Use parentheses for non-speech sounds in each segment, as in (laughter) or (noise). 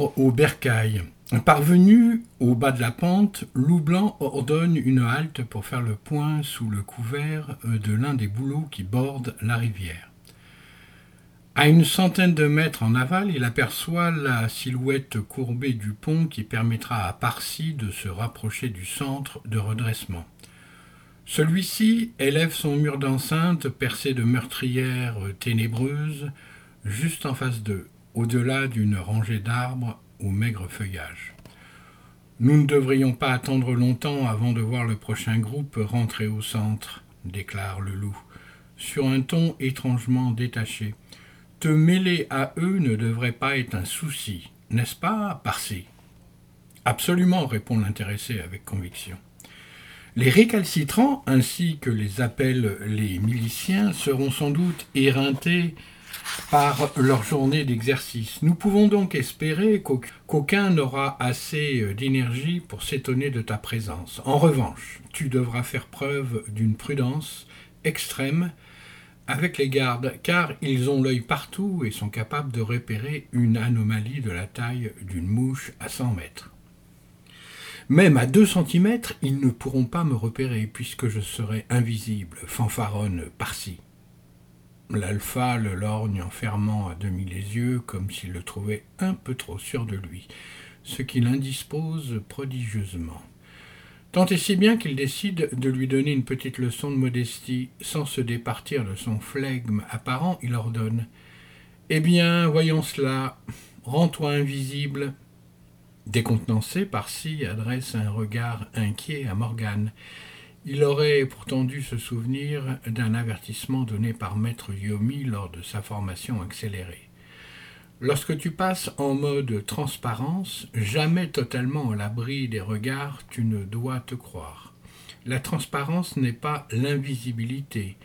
Au bercail. Parvenu au bas de la pente, Loup Blanc ordonne une halte pour faire le point sous le couvert de l'un des bouleaux qui bordent la rivière. À une centaine de mètres en aval, il aperçoit la silhouette courbée du pont qui permettra à Parsi de se rapprocher du centre de redressement. Celui-ci élève son mur d'enceinte percé de meurtrières ténébreuses juste en face d'eux au-delà d'une rangée d'arbres au maigre feuillage. Nous ne devrions pas attendre longtemps avant de voir le prochain groupe rentrer au centre, déclare le loup, sur un ton étrangement détaché. Te mêler à eux ne devrait pas être un souci, n'est-ce pas, Parsi? Absolument, répond l'intéressé avec conviction. Les récalcitrants, ainsi que les appellent les miliciens, seront sans doute éreintés par leur journée d'exercice. Nous pouvons donc espérer qu'aucun n'aura assez euh, d'énergie pour s'étonner de ta présence. En revanche, tu devras faire preuve d'une prudence extrême avec les gardes, car ils ont l'œil partout et sont capables de repérer une anomalie de la taille d'une mouche à 100 mètres. Même à 2 cm, ils ne pourront pas me repérer puisque je serai invisible, fanfaronne par-ci. L'alpha le lorgne en fermant à demi les yeux, comme s'il le trouvait un peu trop sûr de lui, ce qui l'indispose prodigieusement. Tant et si bien qu'il décide de lui donner une petite leçon de modestie. Sans se départir de son flegme apparent, il ordonne Eh bien, voyons cela. Rends-toi invisible. Décontenancé, Parsi adresse un regard inquiet à Morgane. Il aurait pourtant dû se souvenir d'un avertissement donné par maître Yomi lors de sa formation accélérée. Lorsque tu passes en mode transparence, jamais totalement à l'abri des regards, tu ne dois te croire. La transparence n'est pas l'invisibilité.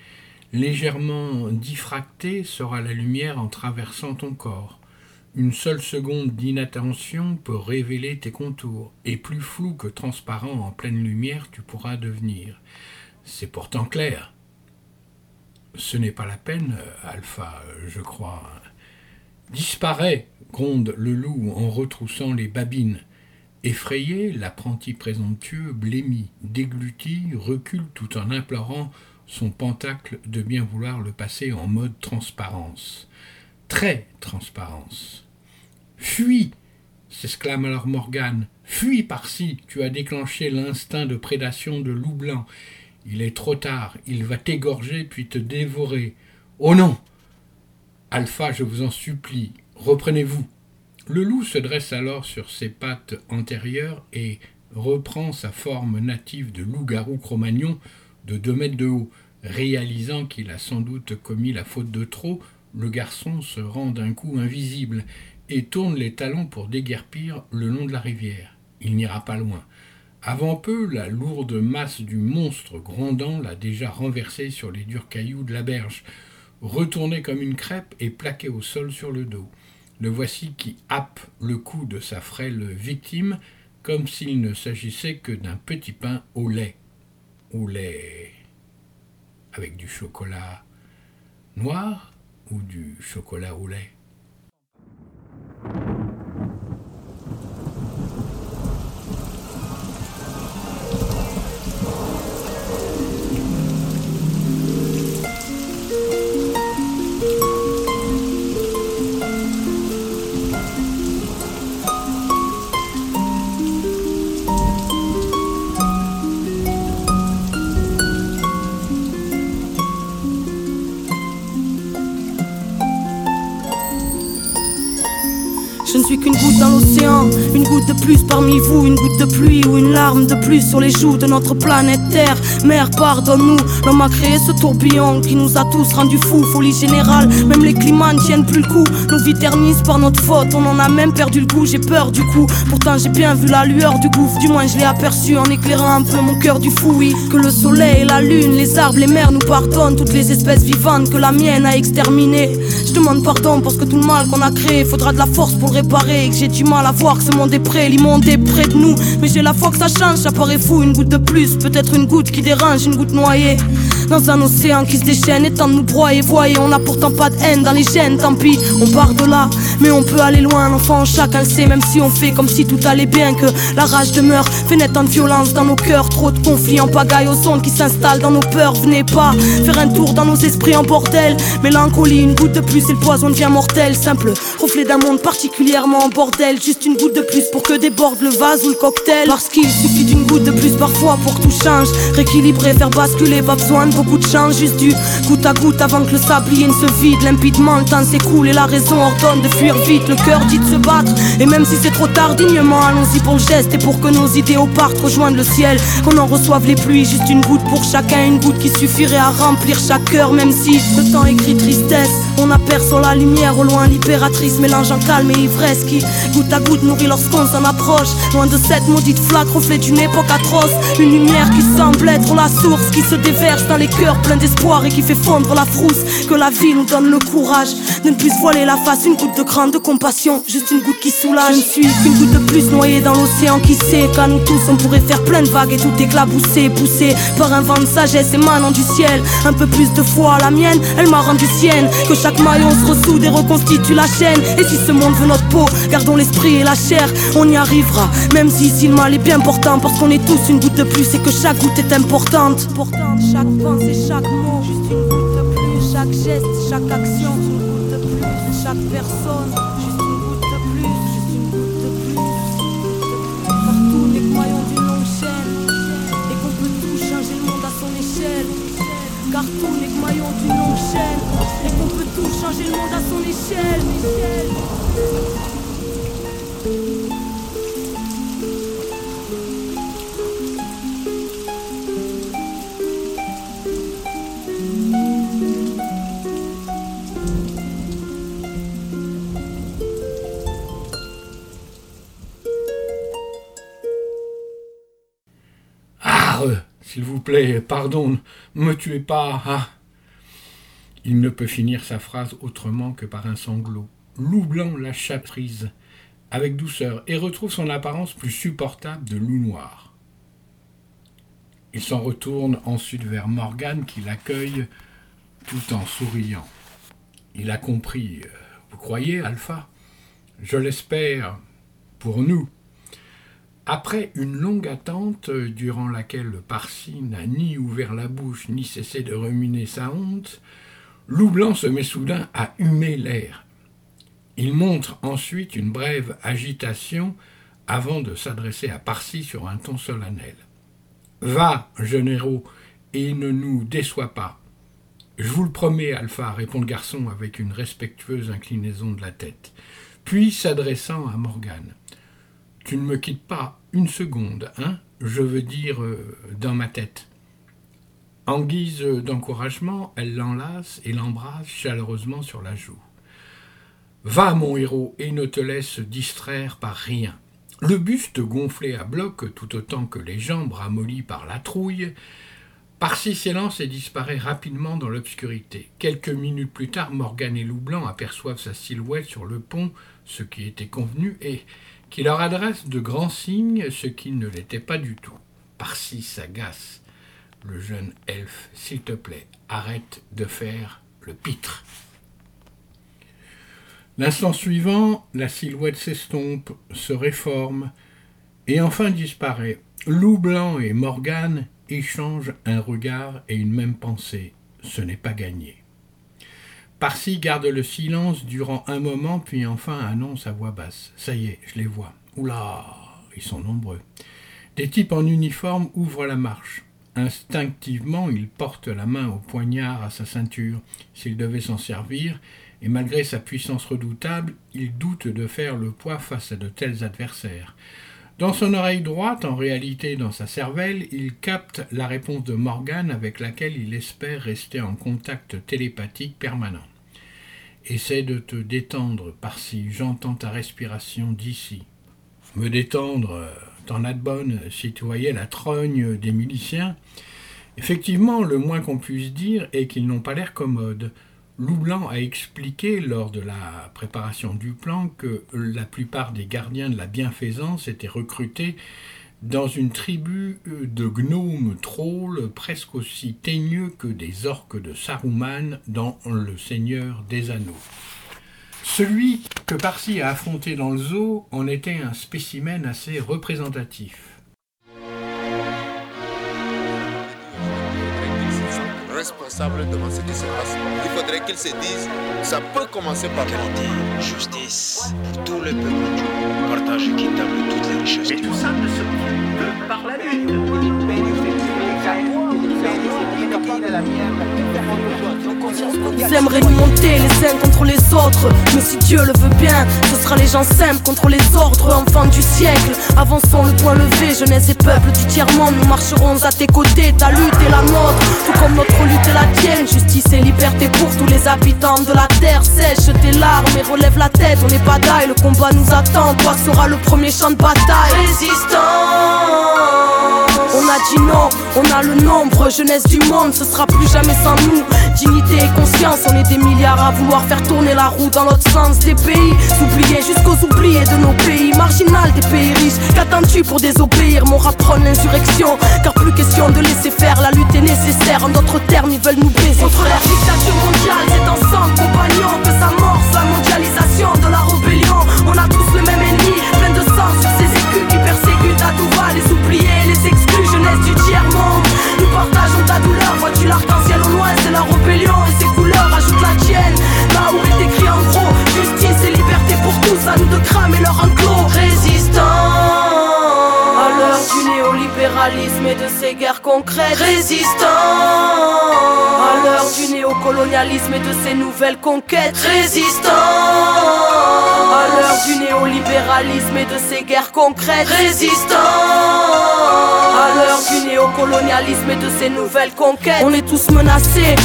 Légèrement diffractée sera la lumière en traversant ton corps. Une seule seconde d'inattention peut révéler tes contours, et plus flou que transparent en pleine lumière tu pourras devenir. C'est pourtant clair. Ce n'est pas la peine, Alpha, je crois. Disparaît, gronde le loup en retroussant les babines. Effrayé, l'apprenti présomptueux blêmit, déglutit, recule tout en implorant son pentacle de bien vouloir le passer en mode transparence. Très transparence. Fuis s'exclame alors Morgane. Fuis par-ci, tu as déclenché l'instinct de prédation de loup blanc. Il est trop tard, il va t'égorger puis te dévorer. Oh non Alpha, je vous en supplie, reprenez-vous. Le loup se dresse alors sur ses pattes antérieures et reprend sa forme native de loup-garou cro-magnon de deux mètres de haut. Réalisant qu'il a sans doute commis la faute de trop, le garçon se rend d'un coup invisible et tourne les talons pour déguerpir le long de la rivière. Il n'ira pas loin. Avant peu, la lourde masse du monstre grondant l'a déjà renversé sur les durs cailloux de la berge, retourné comme une crêpe et plaqué au sol sur le dos. Le voici qui happe le cou de sa frêle victime, comme s'il ne s'agissait que d'un petit pain au lait. Au lait. avec du chocolat noir ou du chocolat au lait? Thank you. Une goutte de plus parmi vous, une goutte de pluie ou une larme de plus sur les joues de notre planète Terre. Mère, pardonne-nous, l'homme a créé ce tourbillon qui nous a tous rendus fous, folie générale. Même les climats ne tiennent plus le coup, nos vies ternissent par notre faute, on en a même perdu le goût, j'ai peur du coup. Pourtant j'ai bien vu la lueur du gouffre, du moins je l'ai aperçu en éclairant un peu mon cœur du fou, oui. Que le soleil, la lune, les arbres, les mers nous pardonnent, toutes les espèces vivantes que la mienne a exterminées. Je demande pardon pour ce que tout le mal qu'on a créé, faudra de la force pour le et que j'ai du mal à voir que ce monde est prêt, l'immonde près de nous. Mais j'ai la foi que ça change, ça paraît fou, une goutte de plus, peut-être une goutte qui dérange, une goutte noyée. Dans un océan qui se déchaîne, et tant de nous broyer, voyez, on n'a pourtant pas de haine dans les gènes, tant pis, on part de là, mais on peut aller loin, l'enfant chacun le sait, même si on fait comme si tout allait bien, que la rage demeure, fait naître en violence dans nos cœurs, trop de conflits en pagaille aux ondes qui s'installent dans nos peurs, venez pas faire un tour dans nos esprits en bordel, mélancolie, une goutte de plus et le poison devient mortel, simple reflet d'un monde particulier en bordel. Juste une goutte de plus pour que déborde le vase ou le cocktail. Parce qu'il suffit d'une goutte de plus parfois pour tout change. Rééquilibrer, faire basculer, pas besoin de beaucoup de change. Juste du goutte à goutte avant que le sablier ne se vide. Limpidement, le temps s'écoule et la raison ordonne de fuir vite. Le cœur dit de se battre. Et même si c'est trop tard, dignement, allons-y pour le geste. Et pour que nos idéaux partent rejoindre le ciel. Qu'on en reçoive les pluies. Juste une goutte pour chacun, une goutte qui suffirait à remplir chaque cœur. Même si le temps écrit tristesse, on aperçoit la lumière au loin. Libératrice mélangeant calme et ivresse qui, goutte à goutte, nourrit lorsqu'on s'en approche. Loin de cette maudite flaque, reflète une époque atroce. Une lumière qui semble être la source qui se déverse dans les cœurs pleins d'espoir et qui fait fondre la frousse. Que la vie nous donne le courage de ne plus voiler la face. Une goutte de grande compassion, juste une goutte qui soulage. Je ne suis qu'une goutte de plus noyée dans l'océan qui sait qu'à nous tous on pourrait faire plein de vagues et tout éclabousser, poussé par un vent de sagesse émanant du ciel. Un peu plus de foi, la mienne, elle m'a rendu sienne. Que chaque maillon se ressoude et reconstitue la chaîne. Et si ce monde veut notre peau, Gardons l'esprit et la chair, on y arrivera. Même si ici le mal est bien important, parce qu'on est tous une goutte de plus et que chaque goutte est importante. Chaque pensée, chaque mot, juste une goutte de plus. Chaque geste, chaque action, une goutte de plus. Chaque personne, juste une goutte de plus. Juste une goutte de plus. Partout que maillon d'une longue chaîne. Et qu'on peut tout changer le monde à son échelle. Car tout n'est que maillon d'une longue chaîne. Et qu'on peut tout changer le monde à son échelle. Plaît, pardon, me tuez pas. Ah. Il ne peut finir sa phrase autrement que par un sanglot. Loup blanc lâcha prise avec douceur et retrouve son apparence plus supportable de loup noir. Il s'en retourne ensuite vers Morgane qui l'accueille tout en souriant. Il a compris. Euh, vous croyez, Alpha? Je l'espère pour nous. Après une longue attente, durant laquelle le Parsi n'a ni ouvert la bouche ni cessé de ruminer sa honte, Loup Blanc se met soudain à humer l'air il montre ensuite une brève agitation avant de s'adresser à Parsi sur un ton solennel. Va, héros, et ne nous déçois pas. Je vous le promets, Alpha, répond le garçon avec une respectueuse inclinaison de la tête. Puis, s'adressant à Morgane. Tu ne me quittes pas une seconde, hein Je veux dire, euh, dans ma tête. En guise d'encouragement, elle l'enlace et l'embrasse chaleureusement sur la joue. Va, mon héros, et ne te laisse distraire par rien. Le buste gonflé à bloc, tout autant que les jambes ramollies par la trouille, Parsi s'élance et disparaît rapidement dans l'obscurité. Quelques minutes plus tard, Morgane et Loublanc aperçoivent sa silhouette sur le pont, ce qui était convenu, et qui leur adresse de grands signes, ce qui ne l'était pas du tout. Parsi s'agace. le jeune elfe, s'il te plaît, arrête de faire le pitre. L'instant suivant, la silhouette s'estompe, se réforme, et enfin disparaît. Loup Blanc et Morgane échangent un regard et une même pensée. Ce n'est pas gagné. Parsi garde le silence durant un moment, puis enfin annonce à voix basse. Ça y est, je les vois. Oula, ils sont nombreux. Des types en uniforme ouvrent la marche. Instinctivement, il porte la main au poignard à sa ceinture. S'il devait s'en servir, et malgré sa puissance redoutable, il doute de faire le poids face à de tels adversaires. Dans son oreille droite, en réalité dans sa cervelle, il capte la réponse de Morgan avec laquelle il espère rester en contact télépathique permanent. Essaie de te détendre par-ci, j'entends ta respiration d'ici. Me détendre, t'en as de bonne si tu voyais la trogne des miliciens. Effectivement, le moins qu'on puisse dire est qu'ils n'ont pas l'air commodes. Loublanc a expliqué lors de la préparation du plan que la plupart des gardiens de la bienfaisance étaient recrutés dans une tribu de gnomes trolls presque aussi teigneux que des orques de Saruman dans Le Seigneur des Anneaux. Celui que Parsi a affronté dans le zoo en était un spécimen assez représentatif. Responsable devant ce qui se passe. Il faudrait qu'ils se disent, ça peut commencer par Égalité, justice pour tout le peuple du partage équitable toutes les richesses. Mais tout ça ne se fait que par la lutte. Ils aimeraient nous monter les uns contre les autres. Mais si Dieu le veut bien, ce sera les gens simples contre les ordres. Enfants du siècle, avançons le point levé. Jeunesse et peuple du tiers-monde Nous marcherons à tes côtés, ta lutte est la nôtre. Tout comme notre lutte est la tienne. Justice et liberté pour tous les habitants de la terre. Sèche tes larmes et relève la tête. On est bataille, le combat nous attend. Toi sera le premier champ de bataille. Résistants on on a le nombre, jeunesse du monde, ce sera plus jamais sans nous. Dignité et conscience, on est des milliards à vouloir faire tourner la roue dans l'autre sens des pays. Oubliés jusqu'aux oubliés de nos pays, marginal des pays riches. Qu'attends-tu pour désobéir? Mon rap l'insurrection, car plus question de laisser faire, la lutte est nécessaire. En d'autres termes, ils veulent nous baiser. Contre la dictature mondiale, c'est et de ses nouvelles conquêtes. Résistants à l'heure du néolibéralisme et de ses guerres concrètes. Résistants à l'heure du néocolonialisme et de ses nouvelles conquêtes. On est tous menacés.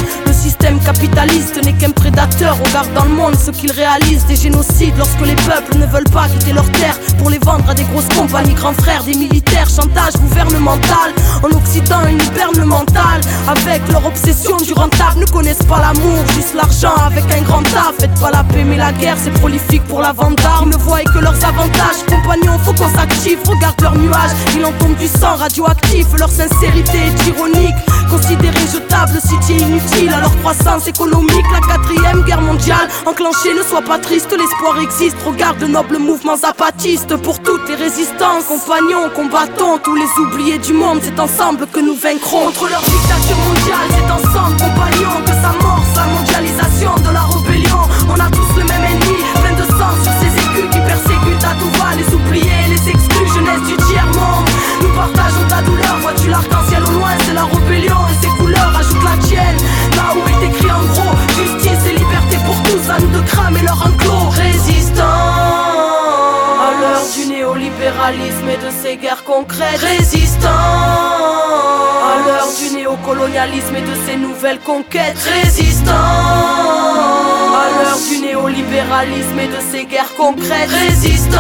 Système capitaliste n'est qu'un prédateur. Regarde dans le monde ce qu'il réalise des génocides lorsque les peuples ne veulent pas quitter leurs terres pour les vendre à des grosses compagnies, grands frères, des militaires, chantage gouvernemental. En Occident, une hiberne mentale avec leur obsession du rentable. Ne connaissent pas l'amour, juste l'argent avec un grand A. Faites pas la paix, mais la guerre c'est prolifique pour la vente d'armes. Ne voient que leurs avantages. Compagnons, faut qu'on s'active. Regarde leurs nuages, il en tombe du sang radioactif. Leur sincérité est ironique. Considérés jetables, city inutile leur croissance économique. La quatrième guerre mondiale enclenchée, ne sois pas triste, l'espoir existe. Regarde de nobles mouvements zapatistes pour toutes les résistants, compagnons, combattons, tous les oubliés du monde. C'est ensemble que nous vaincrons contre leur dictature mondiale. C'est ensemble, compagnons, que s'amorce la mondialisation de la rébellion. On a tous le même ennemi, plein de sang sur ces écus qui persécutent à tout va. Les oubliés, les exclus, jeunesse du tiers-monde. Nous partageons ta douleur, vois-tu l'arc-en-ciel néolibéralisme et de ses guerres concrètes. Résistants à l'heure du néocolonialisme et de ses nouvelles conquêtes. Résistants à l'heure du néolibéralisme et de ses guerres concrètes. Résistants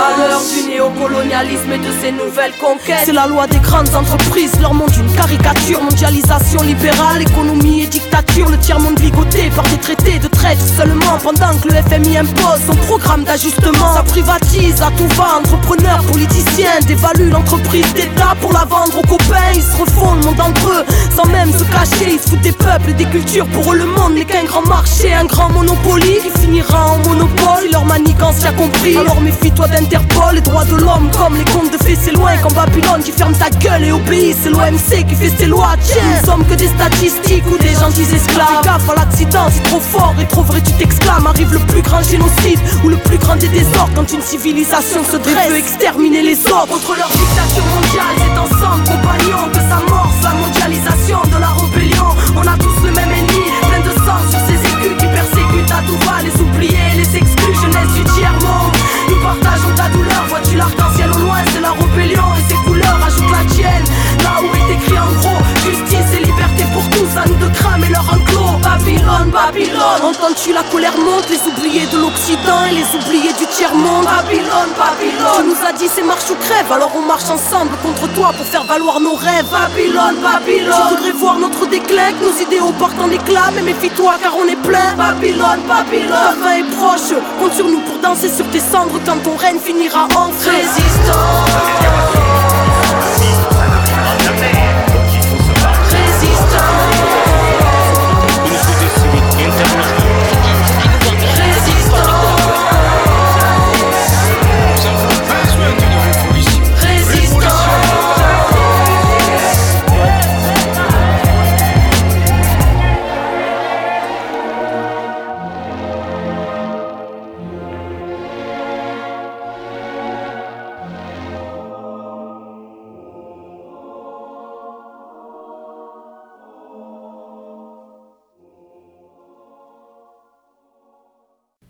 à du néocolonialisme et de ses nouvelles conquêtes. C'est la loi des grandes entreprises, leur monde une caricature. Mondialisation libérale, économie et dictature. Le tiers-monde ligoté par des traités de traite seulement pendant que le FMI impose son programme d'ajustement. Ça privatise à tout va, entrepreneurs, politiciens dévaluent l'entreprise d'État pour la vendre aux copains. Ils se refont le monde entre eux sans même se cacher. Ils se foutent des peuples et des cultures. Pour eux, le monde n'est qu'un grand marché, un grand monopoly qui finira en monopole. Leur manigance y compris. Alors méfie-toi d'Interpol, les droits de l'homme comme les contes de fées, c'est loin. Quand Babylone qui ferme ta gueule et obéit, c'est l'OMC qui fait ses lois. Tiens, nous sommes que des statistiques ou des gentils esclaves. Fais gaffe à l'accident, c'est trop fort et trop vrai, tu t'exclames. Arrive le plus grand génocide ou le plus grand des désordres quand une civilisation se dresse. veut exterminer les autres contre leur dictature mondiale. C'est ensemble, compagnons, que s'amorce la mondialisation de la rébellion. On a tous le même ennemi, plein de sang sur ces écus qui persécutent à tout va les oublier, la rébellion de cramer leur enclos. Babylone, Babylone, entends-tu la colère monte, les oubliés de l'Occident et les oubliés du tiers-monde. Babylone, Babylone, tu nous as dit c'est marche ou crève, alors on marche ensemble contre toi pour faire valoir nos rêves. Babylone, Babylone, tu voudrais voir notre déclin, que nos idéaux partent en éclat, mais méfie-toi car on est plein. Babylone, Babylone, ta fin est proche, compte sur nous pour danser sur tes cendres quand ton règne finira en Résistance.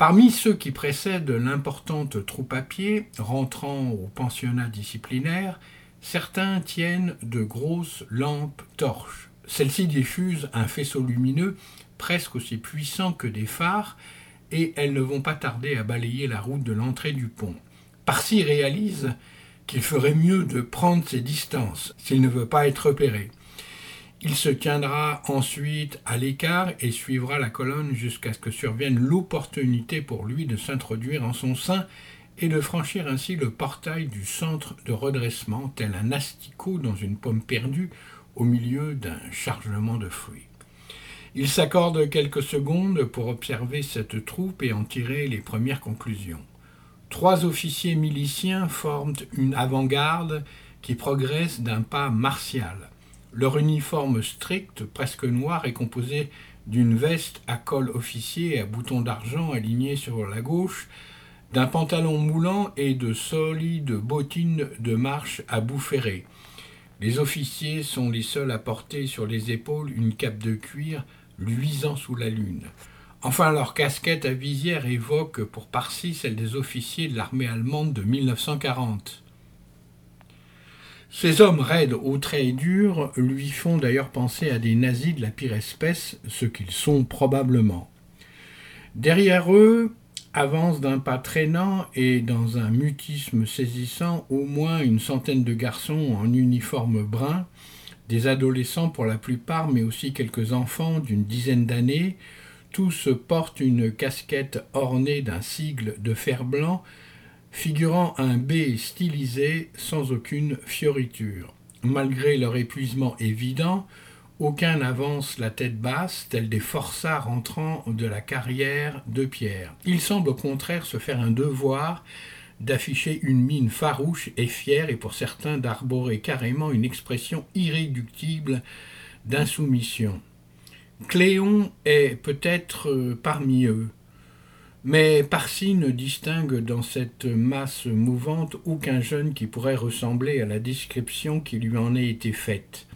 Parmi ceux qui précèdent l'importante troupe à pied rentrant au pensionnat disciplinaire, certains tiennent de grosses lampes torches. Celles-ci diffusent un faisceau lumineux presque aussi puissant que des phares et elles ne vont pas tarder à balayer la route de l'entrée du pont. Parsi réalise qu'il ferait mieux de prendre ses distances s'il ne veut pas être repéré. Il se tiendra ensuite à l'écart et suivra la colonne jusqu'à ce que survienne l'opportunité pour lui de s'introduire en son sein et de franchir ainsi le portail du centre de redressement, tel un asticot dans une pomme perdue au milieu d'un chargement de fruits. Il s'accorde quelques secondes pour observer cette troupe et en tirer les premières conclusions. Trois officiers miliciens forment une avant-garde qui progresse d'un pas martial. Leur uniforme strict, presque noir, est composé d'une veste à col officier à boutons d'argent alignés sur la gauche, d'un pantalon moulant et de solides bottines de marche à bout ferré. Les officiers sont les seuls à porter sur les épaules une cape de cuir luisant sous la lune. Enfin, leur casquette à visière évoque pour partie celle des officiers de l'armée allemande de 1940. Ces hommes raides aux traits durs lui font d'ailleurs penser à des nazis de la pire espèce, ce qu'ils sont probablement. Derrière eux avancent d'un pas traînant et dans un mutisme saisissant au moins une centaine de garçons en uniforme brun, des adolescents pour la plupart, mais aussi quelques enfants d'une dizaine d'années, tous portent une casquette ornée d'un sigle de fer blanc figurant un B stylisé sans aucune fioriture. Malgré leur épuisement évident, aucun n'avance la tête basse, tels des forçats rentrant de la carrière de pierre. Ils semblent au contraire se faire un devoir d'afficher une mine farouche et fière, et pour certains d'arborer carrément une expression irréductible d'insoumission. Cléon est peut-être euh, parmi eux. Mais Parsi ne distingue dans cette masse mouvante aucun jeune qui pourrait ressembler à la description qui lui en a été faite.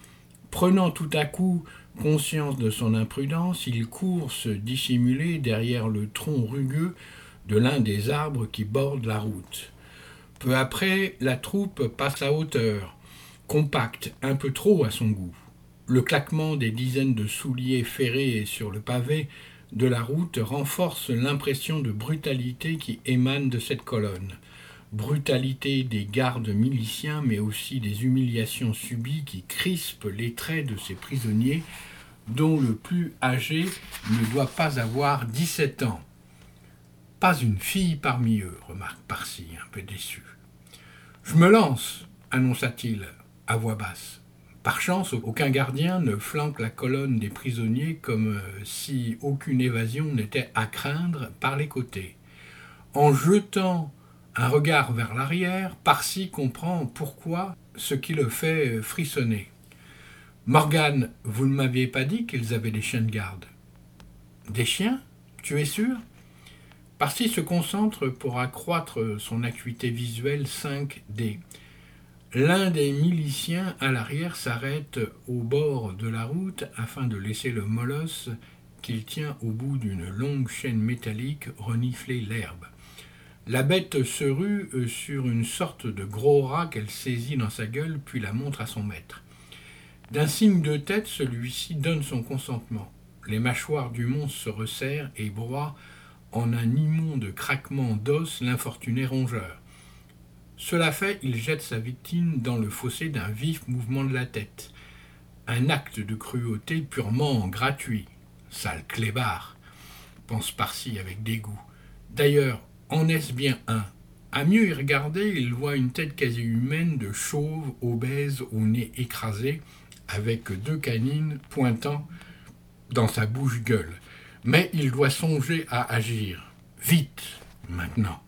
Prenant tout à coup conscience de son imprudence, il court se dissimuler derrière le tronc rugueux de l'un des arbres qui bordent la route. Peu après, la troupe passe à hauteur, compacte, un peu trop à son goût. Le claquement des dizaines de souliers ferrés sur le pavé de la route renforce l'impression de brutalité qui émane de cette colonne. brutalité des gardes miliciens, mais aussi des humiliations subies qui crispent les traits de ces prisonniers, dont le plus âgé ne doit pas avoir 17 ans. Pas une fille parmi eux, remarque Parsi, un peu déçu. Je me lance, annonça-t-il à voix basse. Par chance, aucun gardien ne flanque la colonne des prisonniers comme euh, si aucune évasion n'était à craindre par les côtés. En jetant un regard vers l'arrière, Parsi comprend pourquoi ce qui le fait frissonner. Morgane, vous ne m'aviez pas dit qu'ils avaient des chiens de garde. Des chiens? Tu es sûr? Parsi se concentre pour accroître son acuité visuelle 5D. L'un des miliciens à l'arrière s'arrête au bord de la route afin de laisser le molosse qu'il tient au bout d'une longue chaîne métallique renifler l'herbe. La bête se rue euh, sur une sorte de gros rat qu'elle saisit dans sa gueule, puis la montre à son maître. D'un signe de tête, celui-ci donne son consentement. Les mâchoires du monstre se resserrent et broient en un immonde craquement d'os l'infortuné rongeur. Cela fait, il jette sa victime dans le fossé d'un vif mouvement de la tête. Un acte de cruauté purement gratuit. Sale clébard, pense Parsi avec dégoût. D'ailleurs, en est-ce bien un? À mieux y regarder, il voit une tête quasi humaine de chauve, obèse, au nez écrasé, avec deux canines pointant dans sa bouche-gueule. Mais il doit songer à agir. Vite, maintenant.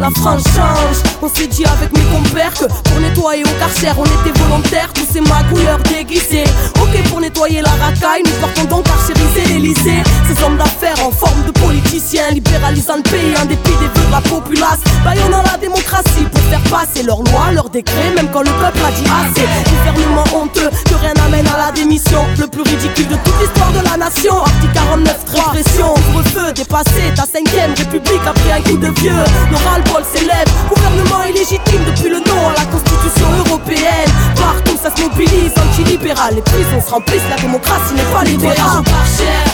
La France. On s'est dit avec mes compères que pour nettoyer au carcère, on était volontaires, tous ces magouilleurs déguisés. Ok, pour nettoyer la racaille, nous partons donc carcériser l'Elysée. Ces hommes d'affaires en forme de politiciens, libéralisant le pays en dépit des vœux de la populace. Baillonnant la démocratie pour faire passer leurs lois, leurs décrets, même quand le peuple a dit assez. Gouvernement honteux, que rien n'amène à la démission. Le plus ridicule de toute l'histoire de la nation. Article 49, répression, ouvre-feu, dépassé, ta cinquième république a pris un coup de vieux. L'oral s'élève. Gouvernement illégitime depuis le nom à la constitution européenne. Partout ça se mobilise, anti-libéral. Les prisons se remplissent, la démocratie n'est pas libérale.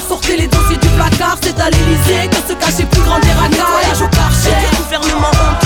Sortez les dossiers du placard, c'est à l'Elysée que se cachait plus grand des Voyage au. Gouvernement honteux,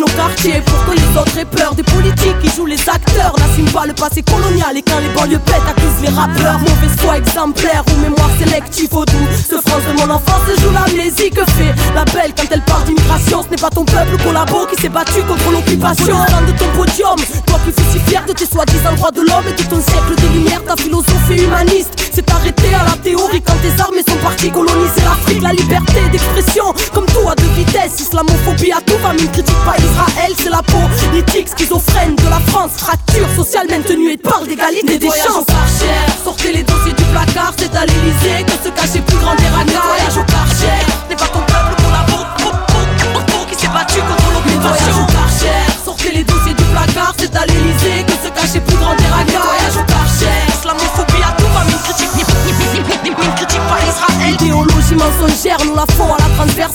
nos quartiers pour que les autres aient peur des politiques qui jouent les acteurs. N'assument pas le passé colonial et quand les banlieues pètent, accusent les rappeurs. Mauvais foi exemplaire ou mémoire sélective au doux. Ce France de mon enfance joue l'amnésie que fait la belle quand elle parle d'immigration. Ce n'est pas ton peuple collabo qui s'est battu contre l'occupation. de ton podium, toi qui fais si fier de tes soi-disant droits de l'homme et de ton siècle des lumières, ta philosophie humaniste s'est arrêtée à la théorie quand tes armées sont parties coloniser l'Afrique. La liberté d'expression, comme tout à deux vitesses, islamophobie à tout va, mais ne critique pas Israël, c'est la politique schizophrène de la France, fracture sociale maintenue et parle d'égalité des chances. Sortez les dossiers du placard, c'est à l'Elysée que se cachait plus grand des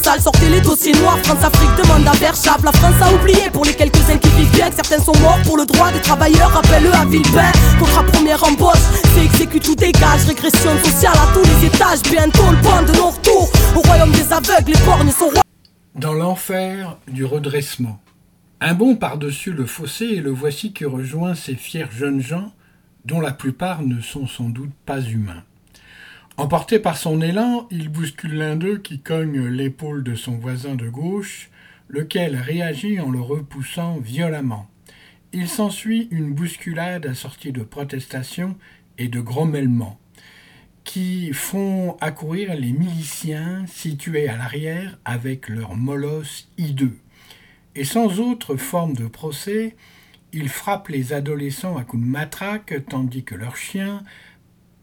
Sortez les dossiers noirs, France-Afrique demande à Verchap. La France a oublié pour les quelques-uns qui vivent bien certains sont morts pour le droit des travailleurs. Rappelle-le à Villepin. Contrat première embauche, c'est exécute ou dégage. Régression sociale à tous les étages. Bientôt le point de non-retour. Au royaume des aveugles, les bornes sont rois. Dans l'enfer du redressement. Un bond par-dessus le fossé et le voici qui rejoint ces fiers jeunes gens dont la plupart ne sont sans doute pas humains. Emporté par son élan, il bouscule l'un d'eux qui cogne l'épaule de son voisin de gauche, lequel réagit en le repoussant violemment. Il s'ensuit une bousculade assortie de protestations et de grommellement, qui font accourir les miliciens situés à l'arrière avec leurs molosses hideux. Et sans autre forme de procès, ils frappent les adolescents à coups de matraque, tandis que leurs chiens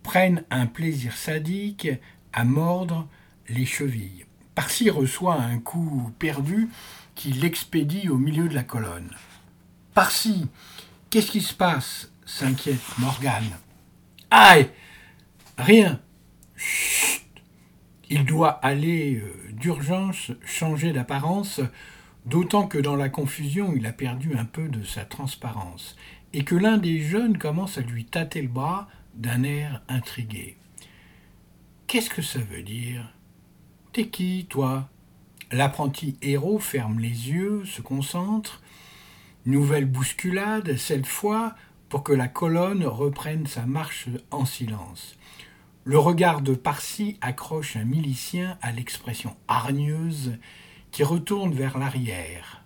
prennent un plaisir sadique à mordre les chevilles. Parsi reçoit un coup perdu qui l'expédie au milieu de la colonne. Parsi, qu'est-ce qui se passe? s'inquiète Morgane. Aïe Rien. Chut Il doit aller euh, d'urgence changer d'apparence, d'autant que dans la confusion, il a perdu un peu de sa transparence, et que l'un des jeunes commence à lui tâter le bras d'un air intrigué. Qu'est-ce que ça veut dire? T'es qui, toi? L'apprenti héros ferme les yeux, se concentre. Nouvelle bousculade, cette fois pour que la colonne reprenne sa marche en silence. Le regard de Parsi accroche un milicien à l'expression hargneuse qui retourne vers l'arrière.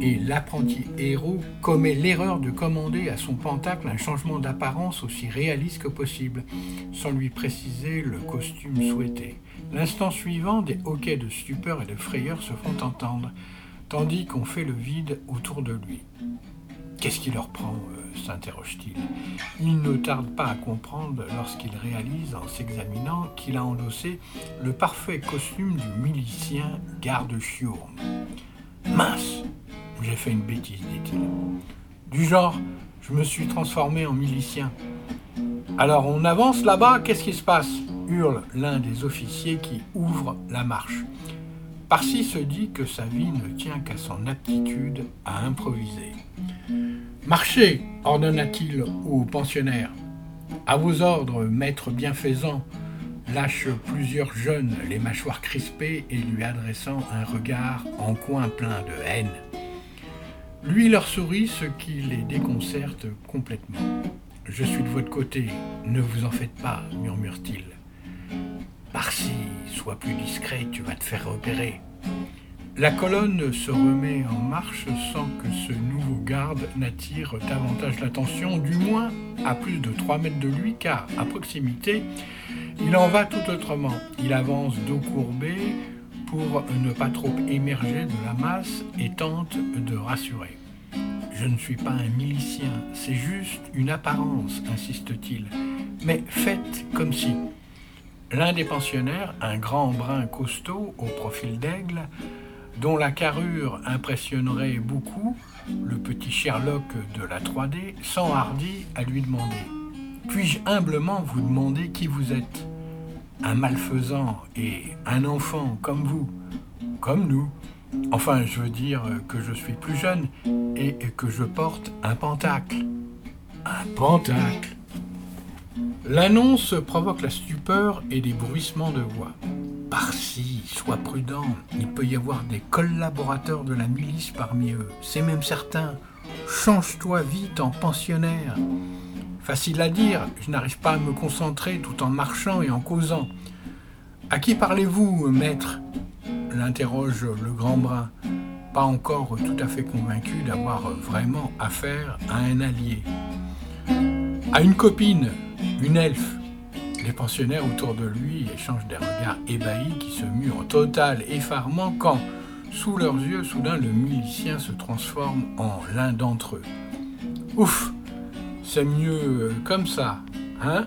Et l'apprenti héros commet l'erreur de commander à son pentacle un changement d'apparence aussi réaliste que possible, sans lui préciser le costume souhaité. L'instant suivant, des hoquets de stupeur et de frayeur se font entendre, tandis qu'on fait le vide autour de lui. Qu'est-ce qui leur prend euh, s'interroge-t-il. Il ne tarde pas à comprendre lorsqu'il réalise, en s'examinant, qu'il a endossé le parfait costume du milicien garde-chiourme. Mince J'ai fait une bêtise, dit-il. Du genre, je me suis transformé en milicien. Alors on avance là-bas, qu'est-ce qui se passe? hurle l'un des officiers qui ouvre la marche. Parsi se dit que sa vie ne tient qu'à son aptitude à improviser. Marchez, ordonna-t-il au pensionnaire. À vos ordres, maître bienfaisant, lâche plusieurs jeunes, les mâchoires crispées et lui adressant un regard en coin plein de haine. Lui leur sourit, ce qui les déconcerte complètement. Je suis de votre côté, ne vous en faites pas, murmure-t-il. Parsi, sois plus discret, tu vas te faire repérer. La colonne se remet en marche sans que ce nouveau garde n'attire davantage l'attention, du moins à plus de 3 mètres de lui, car à proximité, il en va tout autrement. Il avance dos courbé pour ne pas trop émerger de la masse et tente de rassurer. Je ne suis pas un milicien, c'est juste une apparence, insiste-t-il. Mais faites comme si. L'un des pensionnaires, un grand brun costaud au profil d'aigle, dont la carrure impressionnerait beaucoup, le petit Sherlock de la 3D, s'enhardit à lui demander Puis-je humblement vous demander qui vous êtes? Un malfaisant et un enfant comme vous, comme nous. Enfin, je veux dire que je suis plus jeune et que je porte un pentacle. Un pentacle L'annonce provoque la stupeur et des bruissements de voix. Par-ci, sois prudent, il peut y avoir des collaborateurs de la milice parmi eux, c'est même certain. Change-toi vite en pensionnaire. Facile à dire, je n'arrive pas à me concentrer tout en marchant et en causant. À qui parlez-vous, maître? L'interroge le grand brun, pas encore tout à fait convaincu d'avoir vraiment affaire à un allié. À une copine, une elfe. Les pensionnaires autour de lui échangent des regards ébahis qui se muent en total effarement quand, sous leurs yeux, soudain le milicien se transforme en l'un d'entre eux. Ouf, c'est mieux comme ça, hein?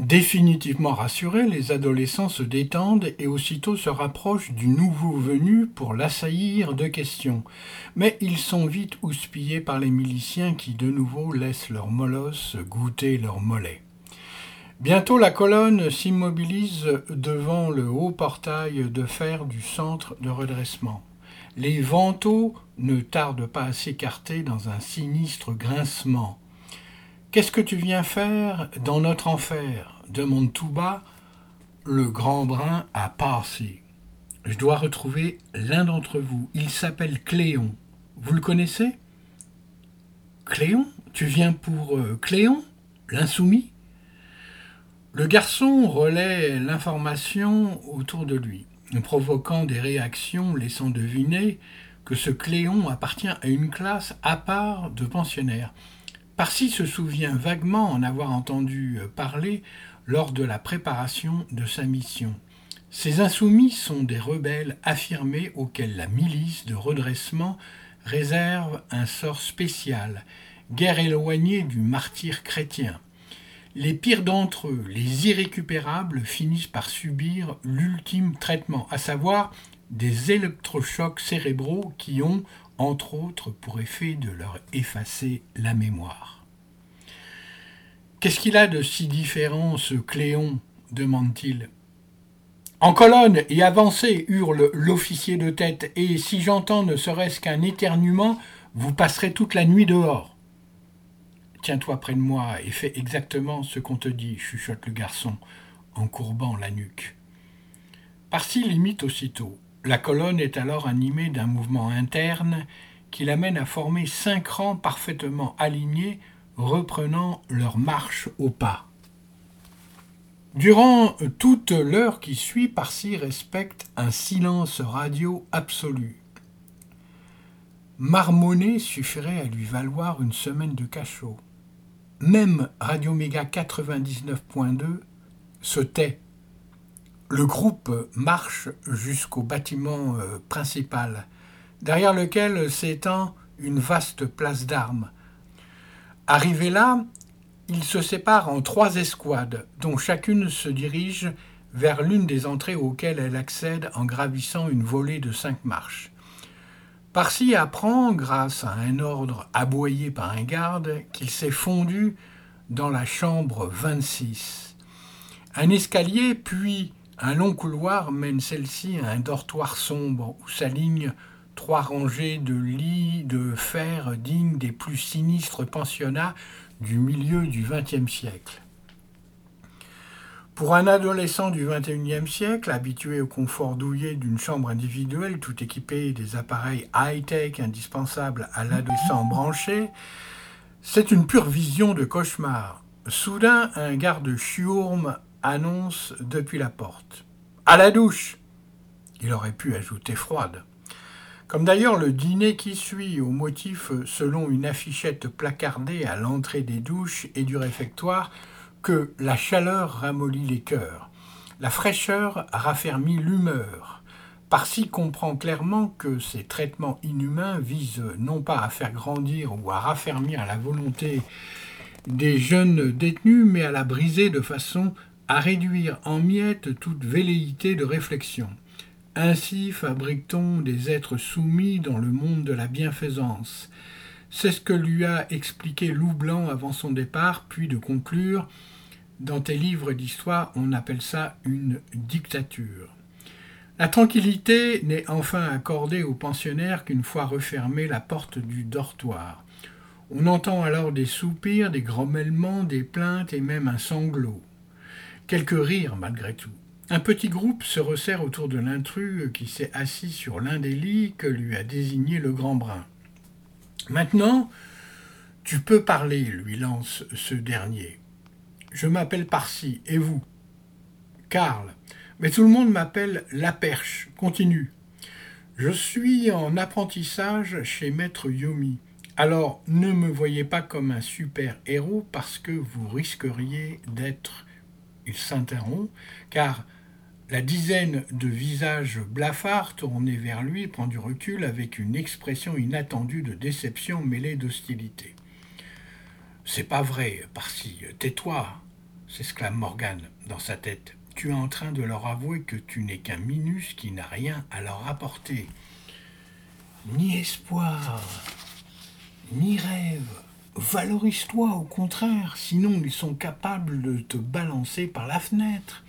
Définitivement rassurés, les adolescents se détendent et aussitôt se rapprochent du nouveau venu pour l'assaillir de questions. Mais ils sont vite houspillés par les miliciens qui de nouveau laissent leur molosse goûter leur mollet. Bientôt la colonne s'immobilise devant le haut portail de fer du centre de redressement. Les vantaux ne tardent pas à s'écarter dans un sinistre grincement. Qu'est-ce que tu viens faire dans notre enfer? demande tout bas le grand brun à Parsi. Je dois retrouver l'un d'entre vous. Il s'appelle Cléon. Vous le connaissez? Cléon? Tu viens pour euh, Cléon? L'insoumis? Le garçon relaie l'information autour de lui, provoquant des réactions laissant deviner que ce Cléon appartient à une classe à part de pensionnaires. Parsi se souvient vaguement en avoir entendu parler lors de la préparation de sa mission. Ces insoumis sont des rebelles affirmés auxquels la milice de redressement réserve un sort spécial, guère éloigné du martyr chrétien. Les pires d'entre eux, les irrécupérables, finissent par subir l'ultime traitement, à savoir des électrochocs cérébraux qui ont, entre autres, pour effet de leur effacer la mémoire. Qu'est-ce qu'il a de si différent, ce Cléon? demande-t-il. En colonne et avancez, hurle l'officier de tête, et si j'entends ne serait-ce qu'un éternuement, vous passerez toute la nuit dehors. Tiens-toi près de moi et fais exactement ce qu'on te dit, chuchote le garçon, en courbant la nuque. Parsi limite aussitôt. La colonne est alors animée d'un mouvement interne qui l'amène à former cinq rangs parfaitement alignés, reprenant leur marche au pas. Durant toute l'heure qui suit, Parsi respecte un silence radio absolu. Marmonner suffirait à lui valoir une semaine de cachot. Même Radio Méga 99.2 se tait. Le groupe marche jusqu'au bâtiment euh, principal, derrière lequel s'étend une vaste place d'armes. Arrivé là, ils se séparent en trois escouades, dont chacune se dirige vers l'une des entrées auxquelles elle accède en gravissant une volée de cinq marches. Parsi apprend, grâce à un ordre aboyé par un garde, qu'il s'est fondu dans la chambre 26. Un escalier, puis un long couloir mène celle-ci à un dortoir sombre où s'alignent trois rangées de lits de fer dignes des plus sinistres pensionnats du milieu du XXe siècle. Pour un adolescent du XXIe siècle, habitué au confort douillet d'une chambre individuelle tout équipée des appareils high-tech indispensables à l'adolescent branché, c'est une pure vision de cauchemar. Soudain, un garde chiourme annonce depuis la porte. À la douche Il aurait pu ajouter froide. Comme d'ailleurs le dîner qui suit, au motif selon une affichette placardée à l'entrée des douches et du réfectoire, que la chaleur ramollit les cœurs, la fraîcheur raffermit l'humeur. Par-ci comprend clairement que ces traitements inhumains visent non pas à faire grandir ou à raffermir la volonté des jeunes détenus, mais à la briser de façon à réduire en miettes toute velléité de réflexion. Ainsi fabrique-t-on des êtres soumis dans le monde de la bienfaisance. C'est ce que lui a expliqué Loup Blanc avant son départ, puis de conclure Dans tes livres d'histoire, on appelle ça une dictature. La tranquillité n'est enfin accordée aux pensionnaires qu'une fois refermée la porte du dortoir. On entend alors des soupirs, des grommellement, des plaintes et même un sanglot. Quelques rires malgré tout. Un petit groupe se resserre autour de l'intrus qui s'est assis sur l'un des lits que lui a désigné le grand brun. Maintenant, tu peux parler, lui lance ce dernier. Je m'appelle Parsi, et vous? Karl. Mais tout le monde m'appelle La Perche. Continue. Je suis en apprentissage chez Maître Yomi. Alors ne me voyez pas comme un super héros parce que vous risqueriez d'être. Il s'interrompt, car la dizaine de visages blafards tournés vers lui prend du recul avec une expression inattendue de déception mêlée d'hostilité. C'est pas vrai, Parsi, tais-toi, s'exclame Morgan dans sa tête. Tu es en train de leur avouer que tu n'es qu'un minus qui n'a rien à leur apporter. Ni espoir, ni rêve. Valorise-toi au contraire, sinon ils sont capables de te balancer par la fenêtre.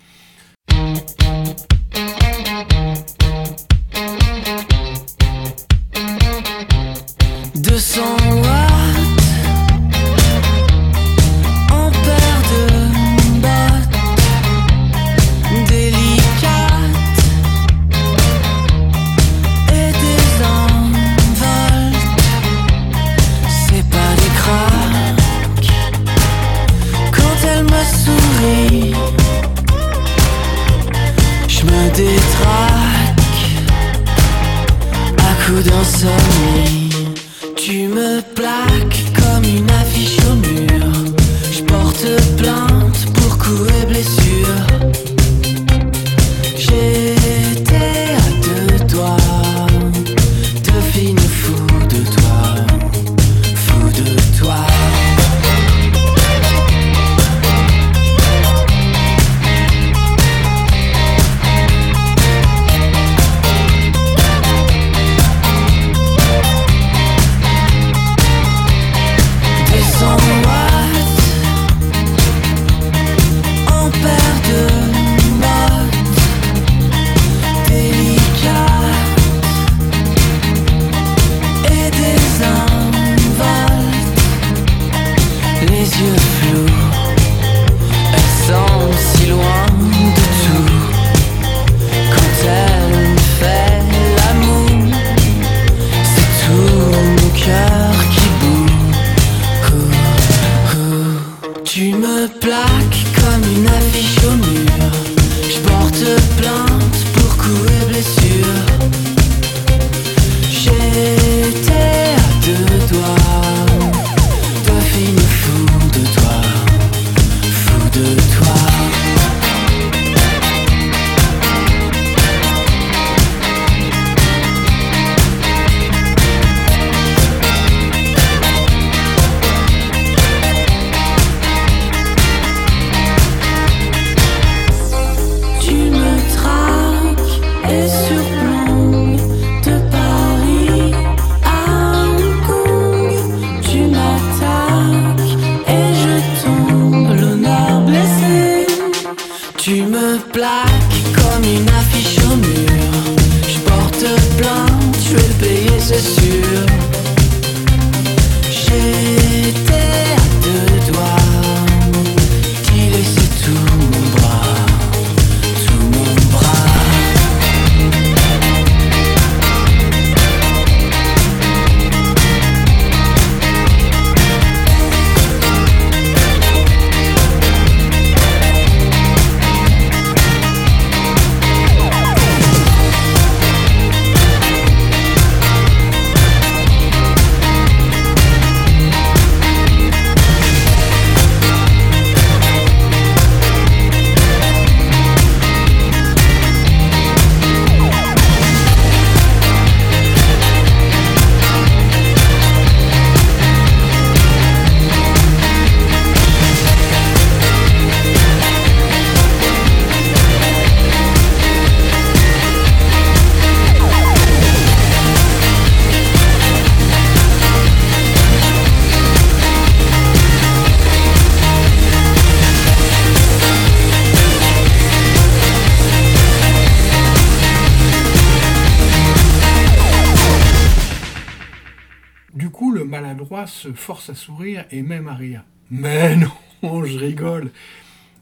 Toi se force à sourire et même à rire. Mais (laughs) non, je rigole.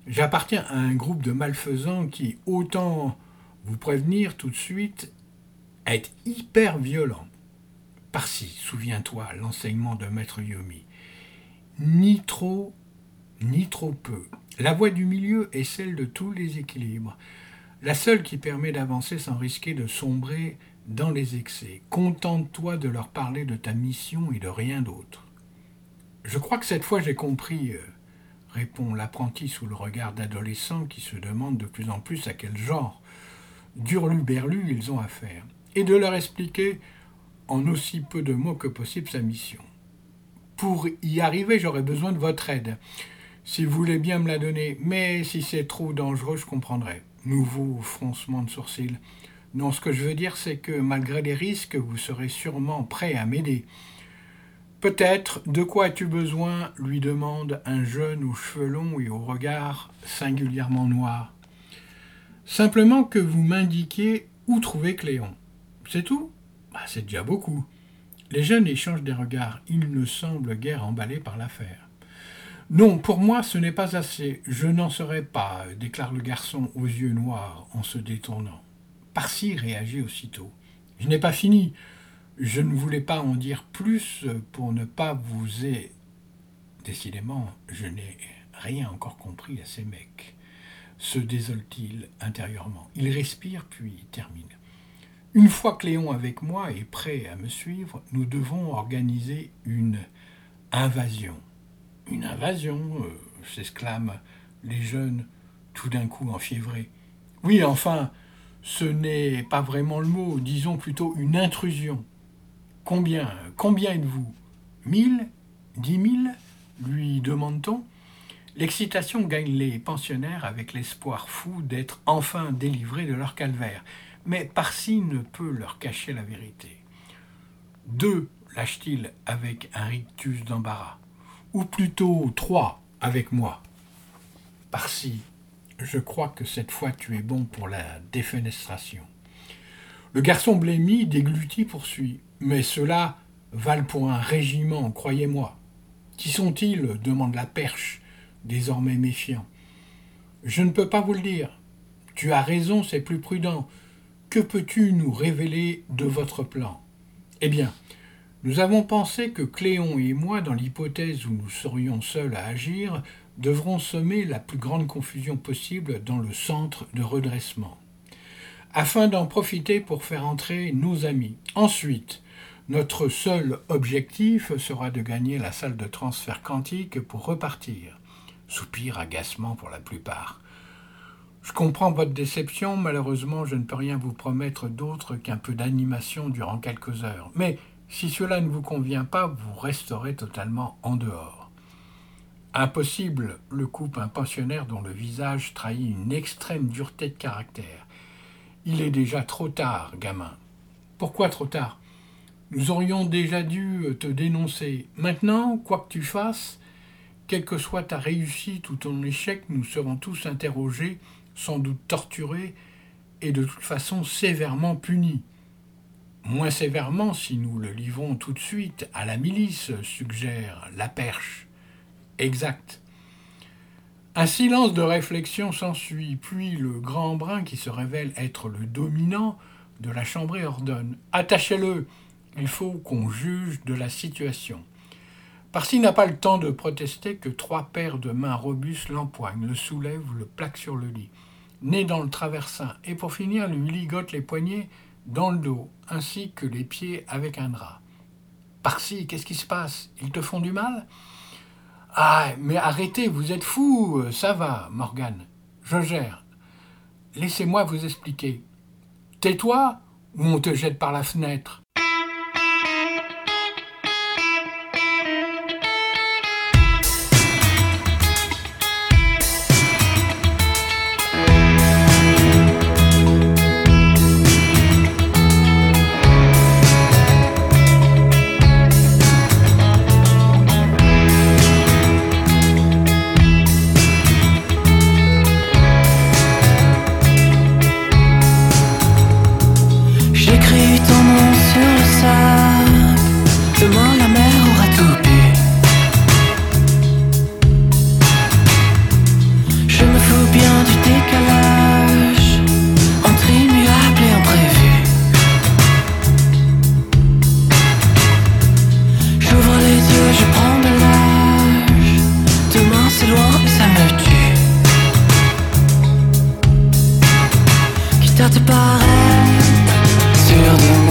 J'appartiens à un groupe de malfaisants qui, autant vous prévenir tout de suite, est hyper violent. Par-ci, souviens-toi, l'enseignement de Maître Yomi. Ni trop, ni trop peu. La voie du milieu est celle de tous les équilibres. La seule qui permet d'avancer sans risquer de sombrer dans les excès. Contente-toi de leur parler de ta mission et de rien d'autre. Je crois que cette fois j'ai compris, euh, répond l'apprenti sous le regard d'adolescents qui se demandent de plus en plus à quel genre d'hurlu-berlu ils ont affaire, et de leur expliquer en aussi peu de mots que possible sa mission. Pour y arriver, j'aurais besoin de votre aide. Si vous voulez bien me la donner, mais si c'est trop dangereux, je comprendrai. Nouveau froncement de sourcils. Non, ce que je veux dire, c'est que malgré les risques, vous serez sûrement prêt à m'aider. Peut-être, de quoi as-tu besoin lui demande un jeune aux cheveux longs et au regard singulièrement noir. Simplement que vous m'indiquiez où trouver Cléon. C'est tout? Bah, C'est déjà beaucoup. Les jeunes échangent des regards. Ils ne semblent guère emballés par l'affaire. Non, pour moi, ce n'est pas assez. Je n'en serai pas, déclare le garçon aux yeux noirs en se détournant. Parsi réagit aussitôt. Je n'ai pas fini. Je ne voulais pas en dire plus pour ne pas vous aider. Décidément, je n'ai rien encore compris à ces mecs. Se désole-t-il intérieurement. Il respire puis termine. Une fois Cléon avec moi et prêt à me suivre, nous devons organiser une invasion. Une invasion euh, s'exclament les jeunes tout d'un coup enfiévrés. Oui, enfin, ce n'est pas vraiment le mot, disons plutôt une intrusion. Combien Combien êtes-vous? Mille? Dix mille? lui demande-t-on. L'excitation gagne les pensionnaires avec l'espoir fou d'être enfin délivrés de leur calvaire. Mais Parsi ne peut leur cacher la vérité. Deux, lâche-t-il avec un rictus d'embarras. Ou plutôt trois avec moi. Parsi, je crois que cette fois tu es bon pour la défenestration. Le garçon blêmi, dégluti, poursuit. Mais cela valent pour un régiment, croyez-moi. Qui sont-ils? demande la perche, désormais méfiant. Je ne peux pas vous le dire. Tu as raison, c'est plus prudent. Que peux-tu nous révéler de votre plan? Eh bien, nous avons pensé que Cléon et moi, dans l'hypothèse où nous serions seuls à agir, devront semer la plus grande confusion possible dans le centre de redressement, afin d'en profiter pour faire entrer nos amis. Ensuite, notre seul objectif sera de gagner la salle de transfert quantique pour repartir. Soupir agacement pour la plupart. Je comprends votre déception, malheureusement je ne peux rien vous promettre d'autre qu'un peu d'animation durant quelques heures. Mais si cela ne vous convient pas, vous resterez totalement en dehors. Impossible, le coupe un pensionnaire dont le visage trahit une extrême dureté de caractère. Il est déjà trop tard, gamin. Pourquoi trop tard? Nous aurions déjà dû te dénoncer. Maintenant, quoi que tu fasses, quelle que soit ta réussite ou ton échec, nous serons tous interrogés, sans doute torturés, et de toute façon sévèrement punis. Moins sévèrement si nous le livrons tout de suite à la milice, suggère la perche. Exact. Un silence de réflexion s'ensuit, puis le grand brun qui se révèle être le dominant de la chambrée ordonne Attachez-le, il faut qu'on juge de la situation. Parsi n'a pas le temps de protester que trois paires de mains robustes l'empoignent, le soulèvent, le plaquent sur le lit, né dans le traversin, et pour finir lui ligotent les poignets dans le dos, ainsi que les pieds avec un drap. Parsi, qu'est-ce qui se passe? Ils te font du mal? Ah, mais arrêtez, vous êtes fou, ça va, Morgane. Je gère. Laissez-moi vous expliquer. Tais-toi ou on te jette par la fenêtre. Te paraître sûr de moi,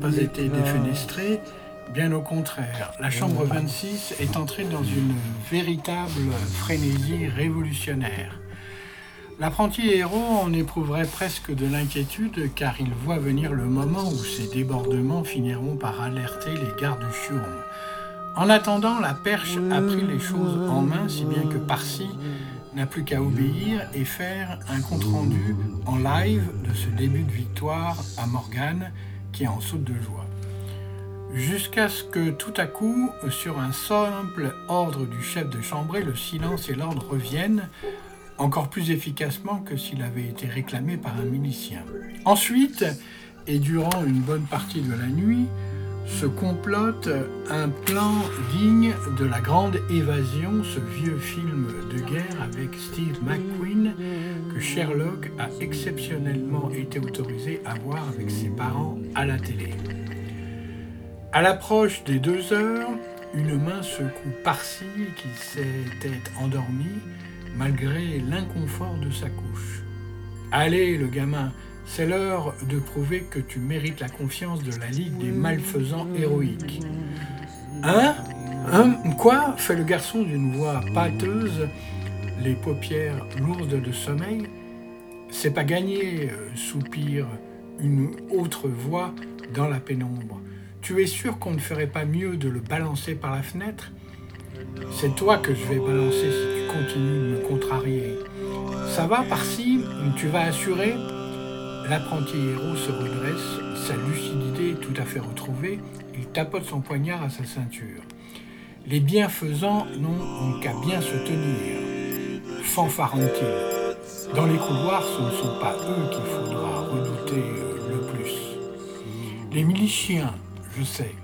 pas été défenestré, bien au contraire. La chambre 26 est entrée dans une véritable frénésie révolutionnaire. L'apprenti héros en éprouverait presque de l'inquiétude car il voit venir le moment où ces débordements finiront par alerter les gardes chiourmes. En attendant, la perche a pris les choses en main si bien que Parsi n'a plus qu'à obéir et faire un compte-rendu en live de ce début de victoire à Morgane qui en saute de joie. Jusqu'à ce que tout à coup, sur un simple ordre du chef de chambrée, le silence et l'ordre reviennent, encore plus efficacement que s'il avait été réclamé par un milicien. Ensuite, et durant une bonne partie de la nuit, se complote un plan digne de la grande évasion, ce vieux film de guerre avec Steve McQueen que Sherlock a exceptionnellement été autorisé à voir avec ses parents à la télé. À l'approche des deux heures, une main secoue Parsi qui s'était endormi malgré l'inconfort de sa couche. Allez, le gamin, c'est l'heure de prouver que tu mérites la confiance de la Ligue des malfaisants héroïques. Hein Hein Quoi fait le garçon d'une voix pâteuse, les paupières lourdes de sommeil. C'est pas gagné, euh, soupire une autre voix dans la pénombre. Tu es sûr qu'on ne ferait pas mieux de le balancer par la fenêtre C'est toi que je vais balancer si tu continues de me contrarier. Ça va par-ci, tu vas assurer L'apprenti héros se redresse, sa lucidité tout à fait retrouvée, il tapote son poignard à sa ceinture. Les bienfaisants n'ont qu'à bien se tenir, fanfaronne-t-il. Dans les couloirs, ce ne sont pas eux qu'il faudra redouter euh, le plus. Les miliciens, je sais,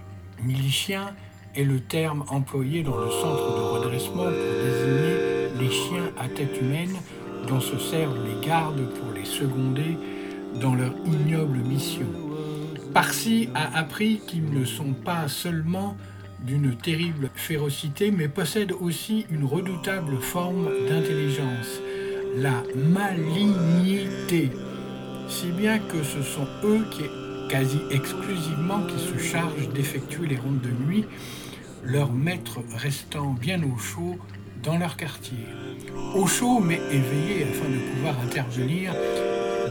miliciens est le terme employé dans le centre de redressement pour désigner les chiens à tête humaine dont se servent les gardes pour les seconder dans leur ignoble mission. Parsi a appris qu'ils ne sont pas seulement d'une terrible férocité, mais possèdent aussi une redoutable forme d'intelligence, la malignité, si bien que ce sont eux qui, quasi exclusivement, qui se chargent d'effectuer les rondes de nuit, leurs maîtres restant bien au chaud dans leur quartier. Au chaud mais éveillés afin de pouvoir intervenir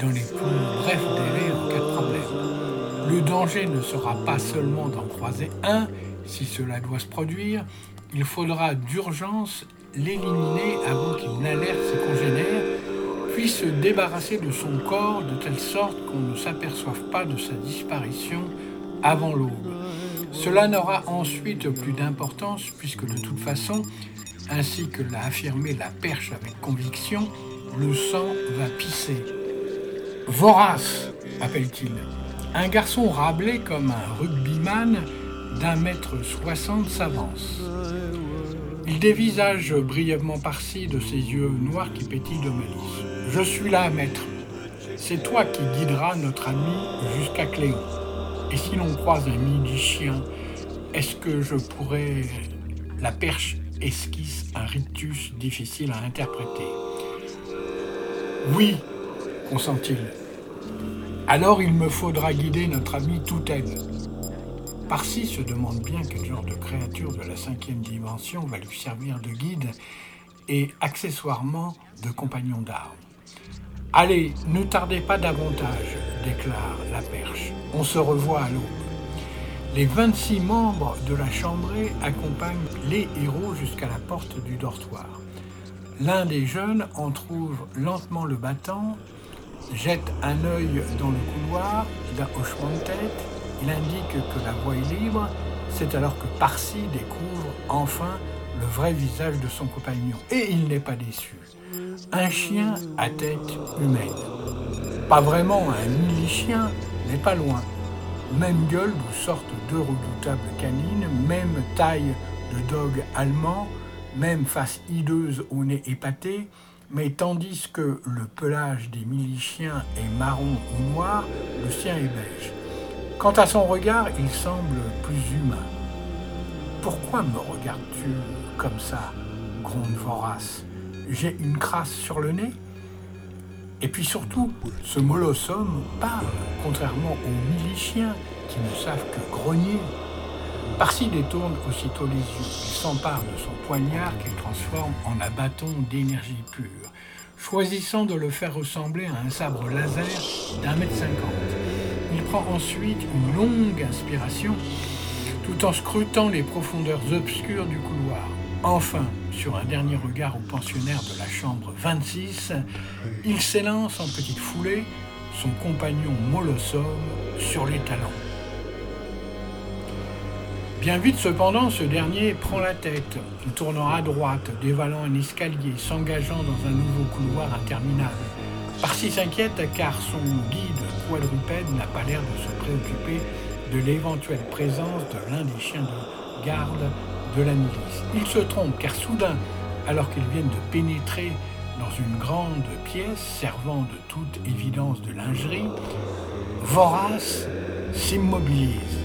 dans les plus brefs délais en cas de problème. Le danger ne sera pas seulement d'en croiser un, si cela doit se produire, il faudra d'urgence l'éliminer avant qu'il n'alerte ses congénères, puis se débarrasser de son corps de telle sorte qu'on ne s'aperçoive pas de sa disparition avant l'aube. Cela n'aura ensuite plus d'importance puisque de toute façon, ainsi que l'a affirmé la perche avec conviction, le sang va pisser. Vorace, appelle-t-il. Un garçon rablé comme un rugbyman d'un mètre soixante s'avance. Il dévisage brièvement par-ci de ses yeux noirs qui pétillent de malice. Je suis là, maître. C'est toi qui guideras notre ami jusqu'à Cléon. Et si l'on croise un midi-chien, est-ce que je pourrais... La perche esquisse un rictus difficile à interpréter? Oui, consent-il. Alors il me faudra guider notre ami Touten. Parsi se demande bien quel genre de créature de la cinquième dimension va lui servir de guide et accessoirement de compagnon d'armes. Allez, ne tardez pas davantage, déclare la perche. On se revoit à l'aube. Les 26 membres de la chambrée accompagnent les héros jusqu'à la porte du dortoir. L'un des jeunes en trouve lentement le battant jette un œil dans le couloir d'un hochement de tête. Il indique que la voie est libre. C'est alors que Parsi découvre enfin le vrai visage de son compagnon. Et il n'est pas déçu. Un chien à tête humaine. Pas vraiment un mini-chien, mais pas loin. Même gueule d'où sortent deux redoutables canines, même taille de dog allemand, même face hideuse au nez épaté, mais tandis que le pelage des miliciens est marron ou noir, le sien est beige. Quant à son regard, il semble plus humain. Pourquoi me regardes-tu comme ça gronde Vorace? J'ai une crasse sur le nez? Et puis surtout, ce molosse homme parle, contrairement aux miliciens qui ne savent que grogner. Parsi détourne aussitôt les yeux. Il s'empare de son poignard qu'il transforme en un bâton d'énergie pure, choisissant de le faire ressembler à un sabre laser d'un mètre cinquante. Il prend ensuite une longue inspiration tout en scrutant les profondeurs obscures du couloir. Enfin, sur un dernier regard au pensionnaire de la chambre 26, il s'élance en petite foulée, son compagnon Molossom sur les talons. Bien vite cependant, ce dernier prend la tête, tournant à droite, dévalant un escalier, s'engageant dans un nouveau couloir interminable. Parsi s'inquiète car son guide quadrupède n'a pas l'air de se préoccuper de l'éventuelle présence de l'un des chiens de garde de la milice. Il se trompe car soudain, alors qu'ils viennent de pénétrer dans une grande pièce servant de toute évidence de lingerie, Vorace s'immobilise.